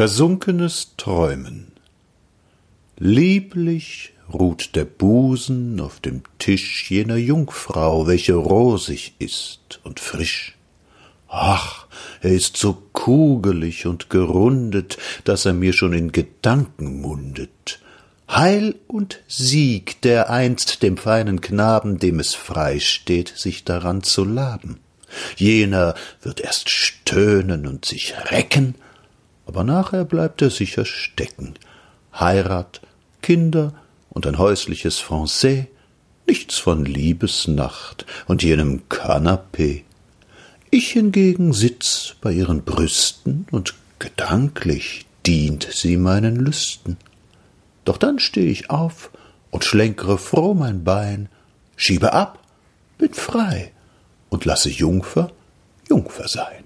Versunkenes Träumen Lieblich ruht der Busen auf dem Tisch jener Jungfrau, welche rosig ist und frisch. Ach, er ist so kugelig und gerundet, dass er mir schon in Gedanken mundet. Heil und Sieg dereinst dem feinen Knaben, dem es frei steht, sich daran zu laben. Jener wird erst stöhnen und sich recken, aber nachher bleibt er sicher stecken. Heirat, Kinder und ein häusliches Français, nichts von Liebesnacht und jenem Kanapee. Ich hingegen sitz bei ihren Brüsten und gedanklich dient sie meinen Lüsten. Doch dann steh ich auf und schlenkre froh mein Bein, schiebe ab, bin frei und lasse Jungfer Jungfer sein.